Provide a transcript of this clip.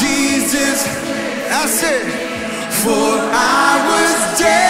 Jesus, I said, for I was dead.